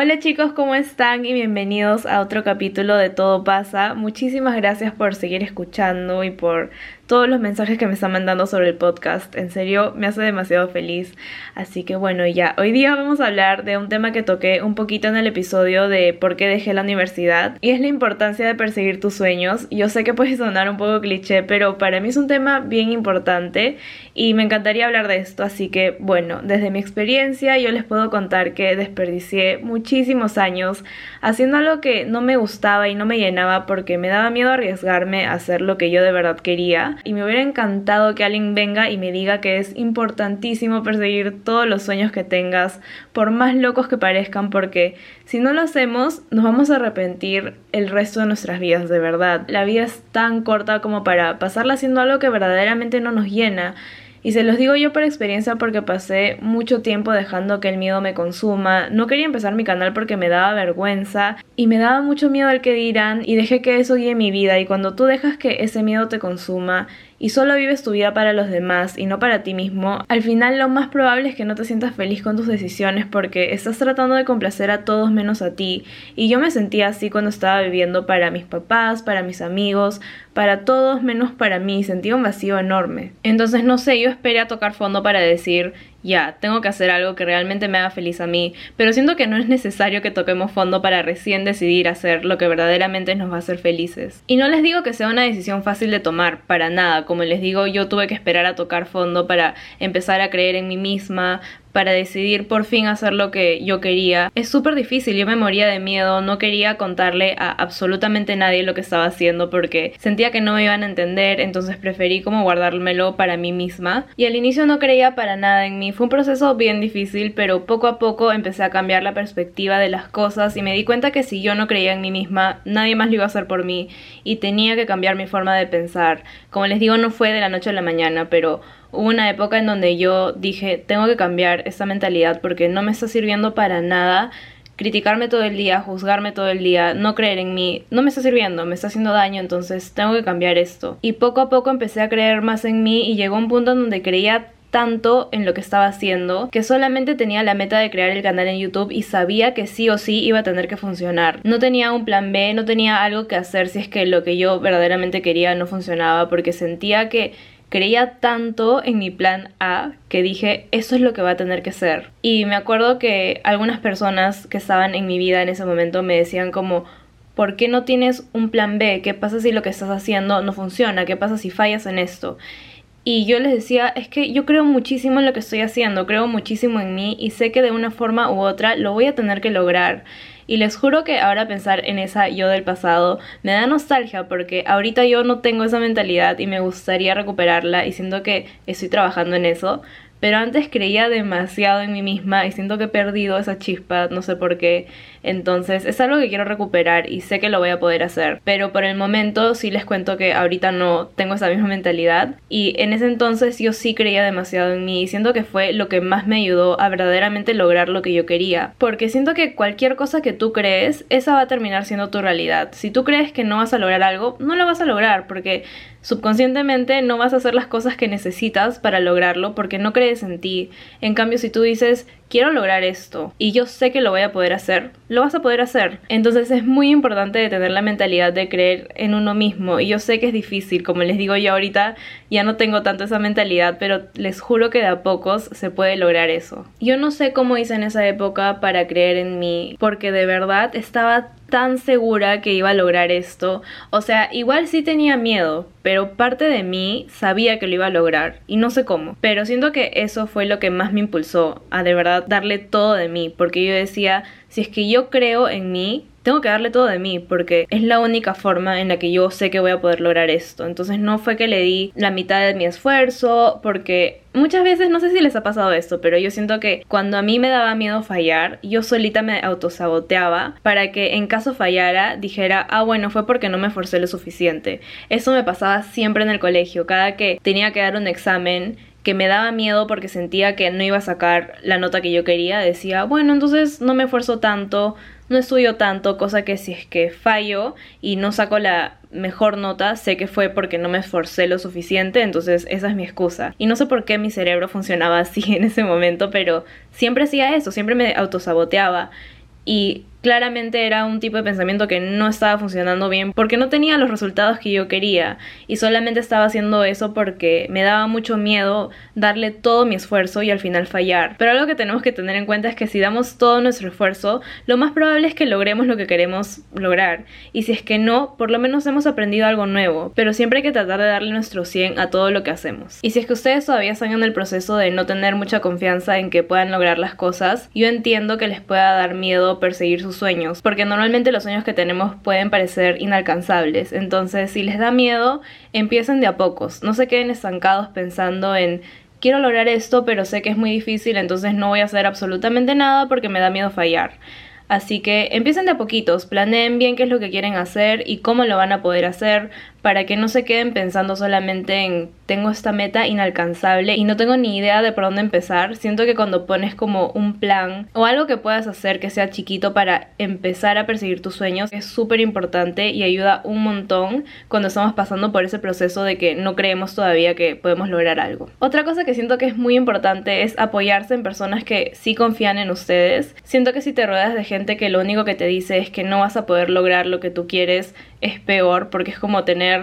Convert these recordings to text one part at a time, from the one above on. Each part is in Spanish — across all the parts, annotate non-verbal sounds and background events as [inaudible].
Hola chicos, ¿cómo están? Y bienvenidos a otro capítulo de Todo pasa. Muchísimas gracias por seguir escuchando y por todos los mensajes que me están mandando sobre el podcast. En serio, me hace demasiado feliz. Así que bueno, ya, hoy día vamos a hablar de un tema que toqué un poquito en el episodio de por qué dejé la universidad. Y es la importancia de perseguir tus sueños. Yo sé que puede sonar un poco cliché, pero para mí es un tema bien importante y me encantaría hablar de esto. Así que bueno, desde mi experiencia yo les puedo contar que desperdicié muchísimos años haciendo algo que no me gustaba y no me llenaba porque me daba miedo arriesgarme a hacer lo que yo de verdad quería y me hubiera encantado que alguien venga y me diga que es importantísimo perseguir todos los sueños que tengas, por más locos que parezcan, porque si no lo hacemos nos vamos a arrepentir el resto de nuestras vidas, de verdad. La vida es tan corta como para pasarla haciendo algo que verdaderamente no nos llena. Y se los digo yo por experiencia porque pasé mucho tiempo dejando que el miedo me consuma. No quería empezar mi canal porque me daba vergüenza y me daba mucho miedo al que dirán y dejé que eso guíe mi vida. Y cuando tú dejas que ese miedo te consuma y solo vives tu vida para los demás y no para ti mismo, al final lo más probable es que no te sientas feliz con tus decisiones porque estás tratando de complacer a todos menos a ti. Y yo me sentía así cuando estaba viviendo para mis papás, para mis amigos, para todos menos para mí. Sentía un vacío enorme. Entonces no sé, yo esperé a tocar fondo para decir, ya, tengo que hacer algo que realmente me haga feliz a mí, pero siento que no es necesario que toquemos fondo para recién decidir hacer lo que verdaderamente nos va a hacer felices. Y no les digo que sea una decisión fácil de tomar, para nada, como les digo, yo tuve que esperar a tocar fondo para empezar a creer en mí misma, para decidir por fin hacer lo que yo quería. Es súper difícil, yo me moría de miedo, no quería contarle a absolutamente nadie lo que estaba haciendo porque sentía que no me iban a entender, entonces preferí como guardármelo para mí misma. Y al inicio no creía para nada en mí, fue un proceso bien difícil, pero poco a poco empecé a cambiar la perspectiva de las cosas y me di cuenta que si yo no creía en mí misma, nadie más lo iba a hacer por mí y tenía que cambiar mi forma de pensar. Como les digo, no fue de la noche a la mañana, pero hubo una época en donde yo dije, tengo que cambiar esta mentalidad porque no me está sirviendo para nada criticarme todo el día, juzgarme todo el día, no creer en mí, no me está sirviendo, me está haciendo daño, entonces tengo que cambiar esto. Y poco a poco empecé a creer más en mí y llegó un punto en donde creía tanto en lo que estaba haciendo que solamente tenía la meta de crear el canal en YouTube y sabía que sí o sí iba a tener que funcionar. No tenía un plan B, no tenía algo que hacer si es que lo que yo verdaderamente quería no funcionaba porque sentía que creía tanto en mi plan A que dije, eso es lo que va a tener que ser. Y me acuerdo que algunas personas que estaban en mi vida en ese momento me decían como, ¿por qué no tienes un plan B? ¿Qué pasa si lo que estás haciendo no funciona? ¿Qué pasa si fallas en esto? Y yo les decía, es que yo creo muchísimo en lo que estoy haciendo, creo muchísimo en mí y sé que de una forma u otra lo voy a tener que lograr. Y les juro que ahora pensar en esa yo del pasado me da nostalgia porque ahorita yo no tengo esa mentalidad y me gustaría recuperarla y siento que estoy trabajando en eso. Pero antes creía demasiado en mí misma y siento que he perdido esa chispa, no sé por qué. Entonces es algo que quiero recuperar y sé que lo voy a poder hacer. Pero por el momento sí les cuento que ahorita no tengo esa misma mentalidad. Y en ese entonces yo sí creía demasiado en mí y siento que fue lo que más me ayudó a verdaderamente lograr lo que yo quería. Porque siento que cualquier cosa que tú crees, esa va a terminar siendo tu realidad. Si tú crees que no vas a lograr algo, no lo vas a lograr porque subconscientemente no vas a hacer las cosas que necesitas para lograrlo porque no crees en ti. En cambio, si tú dices, quiero lograr esto y yo sé que lo voy a poder hacer, lo vas a poder hacer. Entonces es muy importante tener la mentalidad de creer en uno mismo y yo sé que es difícil, como les digo yo ahorita ya no tengo tanto esa mentalidad, pero les juro que de a pocos se puede lograr eso. Yo no sé cómo hice en esa época para creer en mí, porque de verdad estaba tan segura que iba a lograr esto. O sea, igual sí tenía miedo, pero parte de mí sabía que lo iba a lograr y no sé cómo. Pero siento que eso fue lo que más me impulsó a de verdad darle todo de mí, porque yo decía, si es que yo creo en mí, tengo que darle todo de mí porque es la única forma en la que yo sé que voy a poder lograr esto. Entonces no fue que le di la mitad de mi esfuerzo porque muchas veces no sé si les ha pasado esto, pero yo siento que cuando a mí me daba miedo fallar, yo solita me autosaboteaba para que en caso fallara dijera, ah bueno, fue porque no me esforcé lo suficiente. Eso me pasaba siempre en el colegio, cada que tenía que dar un examen que me daba miedo porque sentía que no iba a sacar la nota que yo quería, decía, bueno, entonces no me esfuerzo tanto, no estudio tanto, cosa que si es que fallo y no saco la mejor nota, sé que fue porque no me esforcé lo suficiente, entonces esa es mi excusa. Y no sé por qué mi cerebro funcionaba [laughs] así en ese momento, pero siempre hacía eso, siempre me autosaboteaba. y claramente era un tipo de pensamiento que no estaba funcionando bien porque no tenía los resultados que yo quería y solamente estaba haciendo eso porque me daba mucho miedo darle todo mi esfuerzo y al final fallar. Pero algo que tenemos que tener en cuenta es que si damos todo nuestro esfuerzo, lo más probable es que logremos lo que queremos lograr y si es que no, por lo menos hemos aprendido algo nuevo, pero siempre hay que tratar de darle nuestro 100 a todo lo que hacemos. Y si es que ustedes todavía están en el proceso de no tener mucha confianza en que puedan lograr las cosas, yo entiendo que les pueda dar miedo perseguir sus sueños, porque normalmente los sueños que tenemos pueden parecer inalcanzables. Entonces, si les da miedo, empiecen de a pocos. No se queden estancados pensando en quiero lograr esto, pero sé que es muy difícil, entonces no voy a hacer absolutamente nada porque me da miedo fallar. Así que empiecen de a poquitos, planeen bien qué es lo que quieren hacer y cómo lo van a poder hacer para que no se queden pensando solamente en tengo esta meta inalcanzable y no tengo ni idea de por dónde empezar. Siento que cuando pones como un plan o algo que puedas hacer que sea chiquito para empezar a perseguir tus sueños es súper importante y ayuda un montón cuando estamos pasando por ese proceso de que no creemos todavía que podemos lograr algo. Otra cosa que siento que es muy importante es apoyarse en personas que sí confían en ustedes. Siento que si te rodeas de gente que lo único que te dice es que no vas a poder lograr lo que tú quieres, es peor porque es como tener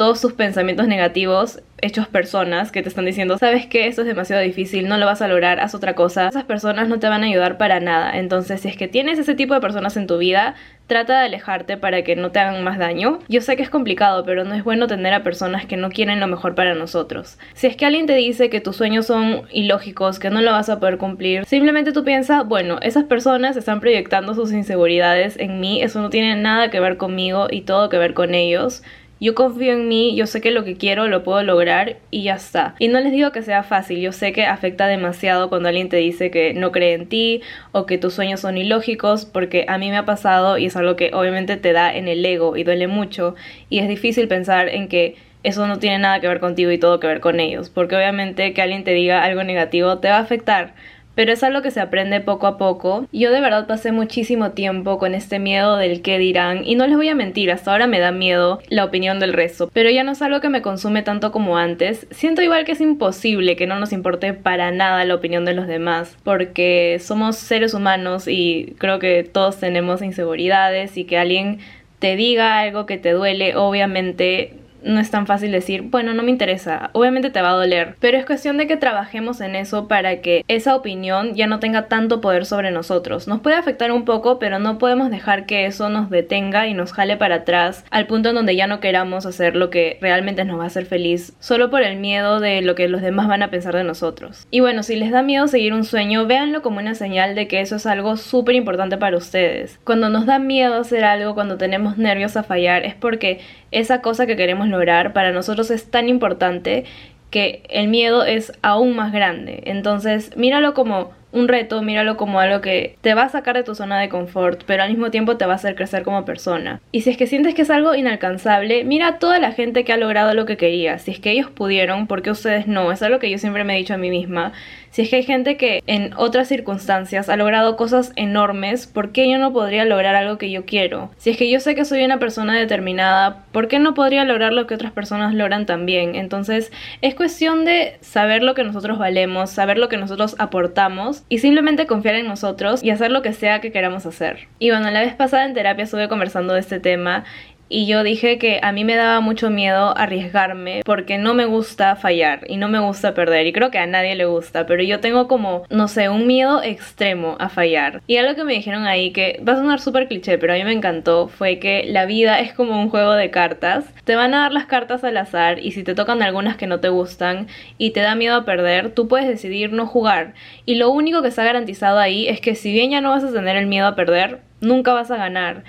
todos sus pensamientos negativos hechos personas que te están diciendo, sabes que esto es demasiado difícil, no lo vas a lograr, haz otra cosa. Esas personas no te van a ayudar para nada. Entonces, si es que tienes ese tipo de personas en tu vida, trata de alejarte para que no te hagan más daño. Yo sé que es complicado, pero no es bueno tener a personas que no quieren lo mejor para nosotros. Si es que alguien te dice que tus sueños son ilógicos, que no lo vas a poder cumplir, simplemente tú piensas, bueno, esas personas están proyectando sus inseguridades en mí, eso no tiene nada que ver conmigo y todo que ver con ellos. Yo confío en mí, yo sé que lo que quiero lo puedo lograr y ya está. Y no les digo que sea fácil, yo sé que afecta demasiado cuando alguien te dice que no cree en ti o que tus sueños son ilógicos, porque a mí me ha pasado y es algo que obviamente te da en el ego y duele mucho y es difícil pensar en que eso no tiene nada que ver contigo y todo que ver con ellos, porque obviamente que alguien te diga algo negativo te va a afectar pero es algo que se aprende poco a poco. Yo de verdad pasé muchísimo tiempo con este miedo del qué dirán y no les voy a mentir, hasta ahora me da miedo la opinión del resto, pero ya no es algo que me consume tanto como antes. Siento igual que es imposible que no nos importe para nada la opinión de los demás, porque somos seres humanos y creo que todos tenemos inseguridades y que alguien te diga algo que te duele, obviamente no es tan fácil decir, bueno, no me interesa, obviamente te va a doler, pero es cuestión de que trabajemos en eso para que esa opinión ya no tenga tanto poder sobre nosotros. Nos puede afectar un poco, pero no podemos dejar que eso nos detenga y nos jale para atrás al punto en donde ya no queramos hacer lo que realmente nos va a hacer feliz, solo por el miedo de lo que los demás van a pensar de nosotros. Y bueno, si les da miedo seguir un sueño, véanlo como una señal de que eso es algo súper importante para ustedes. Cuando nos da miedo hacer algo, cuando tenemos nervios a fallar, es porque esa cosa que queremos lograr para nosotros es tan importante que el miedo es aún más grande. Entonces, míralo como un reto, míralo como algo que te va a sacar de tu zona de confort, pero al mismo tiempo te va a hacer crecer como persona. Y si es que sientes que es algo inalcanzable, mira a toda la gente que ha logrado lo que quería. Si es que ellos pudieron, ¿por qué ustedes no? Es algo que yo siempre me he dicho a mí misma. Si es que hay gente que en otras circunstancias ha logrado cosas enormes, ¿por qué yo no podría lograr algo que yo quiero? Si es que yo sé que soy una persona determinada, ¿por qué no podría lograr lo que otras personas logran también? Entonces, es cuestión de saber lo que nosotros valemos, saber lo que nosotros aportamos y simplemente confiar en nosotros y hacer lo que sea que queramos hacer. Y bueno, la vez pasada en terapia estuve conversando de este tema y yo dije que a mí me daba mucho miedo arriesgarme porque no me gusta fallar y no me gusta perder y creo que a nadie le gusta, pero yo tengo como, no sé, un miedo extremo a fallar. Y algo que me dijeron ahí que va a sonar súper cliché, pero a mí me encantó fue que la vida es como un juego de cartas. Te van a dar las cartas al azar y si te tocan algunas que no te gustan y te da miedo a perder, tú puedes decidir no jugar. Y lo único que está garantizado ahí es que si bien ya no vas a tener el miedo a perder, nunca vas a ganar.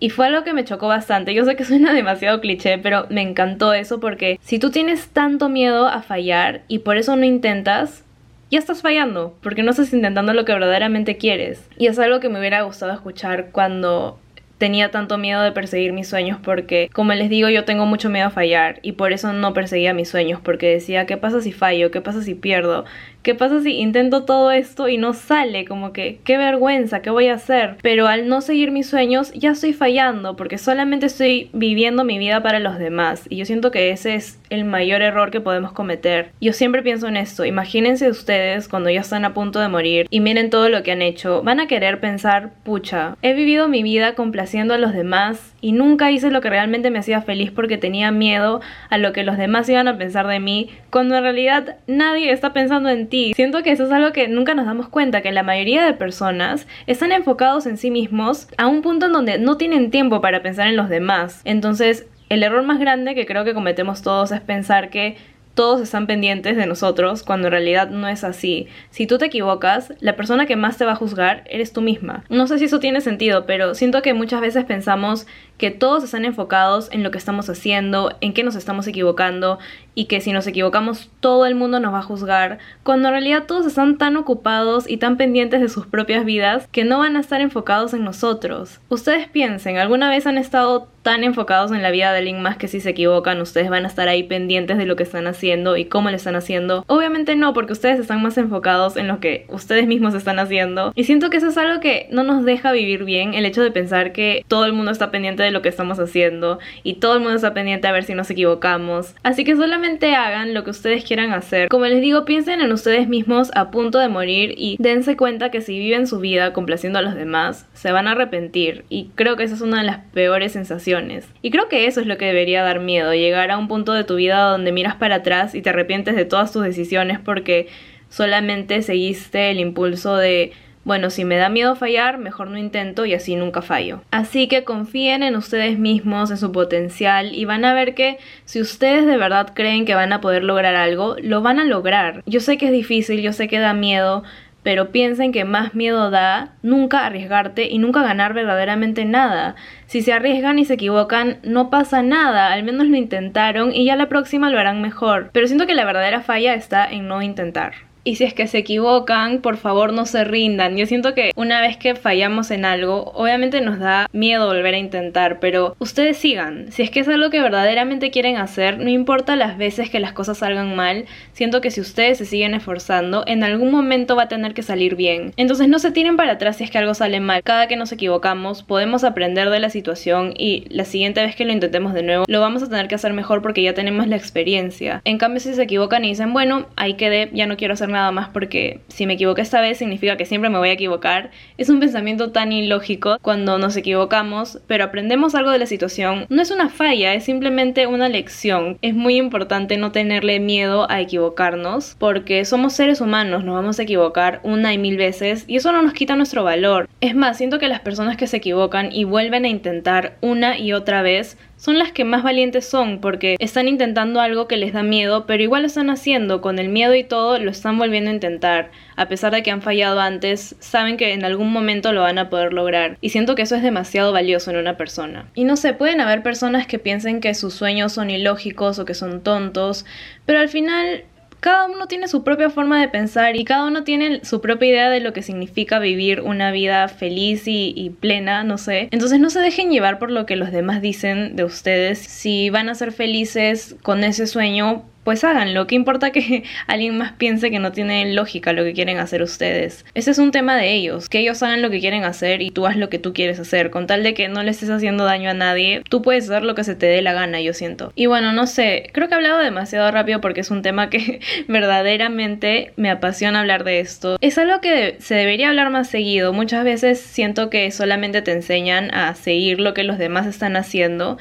Y fue algo que me chocó bastante. Yo sé que [laughs] suena demasiado cliché, pero me encantó eso porque si tú tienes tanto miedo a fallar y por eso no intentas, ya estás fallando, porque no estás intentando lo que verdaderamente quieres. Y es algo que me hubiera gustado escuchar cuando tenía tanto miedo de perseguir mis sueños porque, como les digo, yo tengo mucho miedo a fallar y por eso no perseguía mis sueños porque decía, ¿qué pasa si fallo? ¿Qué pasa si pierdo? ¿Qué pasa si intento todo esto y no sale? Como que, qué vergüenza, ¿qué voy a hacer? Pero al no seguir mis sueños ya estoy fallando porque solamente estoy viviendo mi vida para los demás y yo siento que ese es el mayor error que podemos cometer. Yo siempre pienso en esto, imagínense ustedes cuando ya están a punto de morir y miren todo lo que han hecho, van a querer pensar, pucha, he vivido mi vida complaciendo a los demás y nunca hice lo que realmente me hacía feliz porque tenía miedo a lo que los demás iban a pensar de mí, cuando en realidad nadie está pensando en ti. Siento que eso es algo que nunca nos damos cuenta, que la mayoría de personas están enfocados en sí mismos a un punto en donde no tienen tiempo para pensar en los demás. Entonces, el error más grande que creo que cometemos todos es pensar que todos están pendientes de nosotros cuando en realidad no es así. Si tú te equivocas, la persona que más te va a juzgar eres tú misma. No sé si eso tiene sentido, pero siento que muchas veces pensamos que todos están enfocados en lo que estamos haciendo, en qué nos estamos equivocando y que si nos equivocamos todo el mundo nos va a juzgar, cuando en realidad todos están tan ocupados y tan pendientes de sus propias vidas que no van a estar enfocados en nosotros. Ustedes piensen, ¿alguna vez han estado tan enfocados en la vida de alguien más que si se equivocan ustedes van a estar ahí pendientes de lo que están haciendo y cómo lo están haciendo? Obviamente no, porque ustedes están más enfocados en lo que ustedes mismos están haciendo. Y siento que eso es algo que no nos deja vivir bien, el hecho de pensar que todo el mundo está pendiente de lo que estamos haciendo y todo el mundo está pendiente a ver si nos equivocamos. Así que solamente hagan lo que ustedes quieran hacer. Como les digo, piensen en ustedes mismos a punto de morir y dense cuenta que si viven su vida complaciendo a los demás, se van a arrepentir. Y creo que esa es una de las peores sensaciones. Y creo que eso es lo que debería dar miedo, llegar a un punto de tu vida donde miras para atrás y te arrepientes de todas tus decisiones porque solamente seguiste el impulso de bueno, si me da miedo fallar, mejor no intento y así nunca fallo. Así que confíen en ustedes mismos, en su potencial y van a ver que si ustedes de verdad creen que van a poder lograr algo, lo van a lograr. Yo sé que es difícil, yo sé que da miedo, pero piensen que más miedo da nunca arriesgarte y nunca ganar verdaderamente nada. Si se arriesgan y se equivocan, no pasa nada, al menos lo intentaron y ya la próxima lo harán mejor. Pero siento que la verdadera falla está en no intentar. Y si es que se equivocan, por favor no se rindan. Yo siento que una vez que fallamos en algo, obviamente nos da miedo volver a intentar, pero ustedes sigan. Si es que es algo que verdaderamente quieren hacer, no importa las veces que las cosas salgan mal, siento que si ustedes se siguen esforzando, en algún momento va a tener que salir bien. Entonces no se tiren para atrás si es que algo sale mal. Cada que nos equivocamos, podemos aprender de la situación y la siguiente vez que lo intentemos de nuevo, lo vamos a tener que hacer mejor porque ya tenemos la experiencia. En cambio, si se equivocan y dicen, bueno, ahí quedé, ya no quiero hacer nada más porque si me equivoqué esta vez significa que siempre me voy a equivocar. Es un pensamiento tan ilógico cuando nos equivocamos, pero aprendemos algo de la situación. No es una falla, es simplemente una lección. Es muy importante no tenerle miedo a equivocarnos porque somos seres humanos, nos vamos a equivocar una y mil veces y eso no nos quita nuestro valor. Es más, siento que las personas que se equivocan y vuelven a intentar una y otra vez son las que más valientes son porque están intentando algo que les da miedo, pero igual lo están haciendo, con el miedo y todo lo están volviendo a intentar. A pesar de que han fallado antes, saben que en algún momento lo van a poder lograr. Y siento que eso es demasiado valioso en una persona. Y no sé, pueden haber personas que piensen que sus sueños son ilógicos o que son tontos, pero al final cada uno tiene su propia forma de pensar y cada uno tiene su propia idea de lo que significa vivir una vida feliz y, plena, no sé. Entonces no se dejen llevar por lo que los demás dicen de ustedes. Si van a ser felices con ese sueño, pues háganlo. ¿Qué importa [laughs] que alguien más piense que no tiene lógica lo que quieren hacer ustedes? Ese es un tema de ellos, que ellos hagan lo que quieren hacer y tú haz lo que tú quieres hacer, con tal de que no le estés haciendo daño a nadie, tú puedes hacer lo que se te dé la gana, yo siento. Y bueno, no sé, creo que he hablado demasiado rápido porque es un tema que [laughs] verdaderamente me apasiona hablar de esto. Es algo que se debería hablar más seguido. Muchas veces siento que solamente te enseñan a seguir lo que los demás están haciendo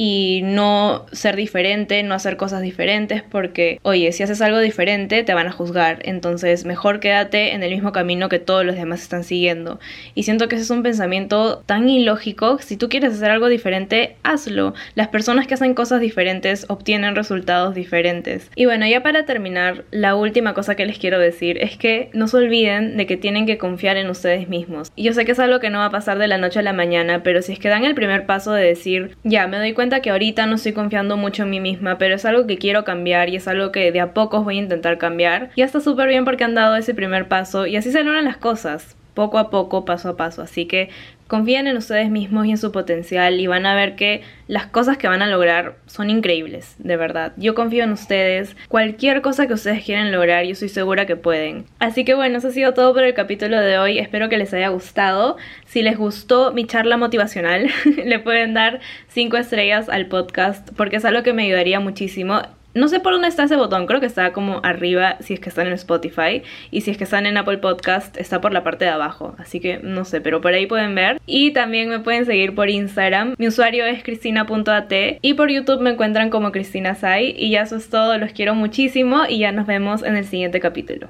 y no ser diferente, no hacer cosas diferentes, porque, oye, si haces algo diferente te van a juzgar, entonces mejor quédate en el mismo camino que todos los demás están siguiendo. Y siento que ese es un pensamiento tan ilógico, si tú quieres hacer algo diferente, hazlo. Las personas que hacen cosas diferentes obtienen resultados diferentes. Y bueno, ya para terminar, la última cosa que les quiero decir es que no se olviden de que tienen que confiar en ustedes mismos. Y yo sé que es algo que no va a pasar de la noche a la mañana, pero si es que dan el primer paso de decir, ya, me doy cuenta que ahorita no estoy confiando mucho en mí misma, pero es algo que quiero cambiar y es algo que de a pocos voy a intentar cambiar. Ya está súper bien porque han dado ese primer paso y así se logran las cosas poco a poco, paso a paso. Así que confíen en ustedes mismos y en su potencial y van a ver que las cosas que van a lograr son increíbles, de verdad. Yo confío en ustedes. Cualquier cosa que ustedes quieran lograr, yo estoy segura que pueden. Así que bueno, eso ha sido todo por el capítulo de hoy. Espero que les haya gustado. Si les gustó mi charla motivacional, [laughs] le pueden dar 5 estrellas al podcast porque es algo que me ayudaría muchísimo. No sé por dónde está ese botón, creo que está como arriba si es que están en Spotify y si es que están en Apple Podcast está por la parte de abajo, así que no sé, pero por ahí pueden ver. Y también me pueden seguir por Instagram, mi usuario es cristina.at y por YouTube me encuentran como Cristina Sai y ya eso es todo, los quiero muchísimo y ya nos vemos en el siguiente capítulo.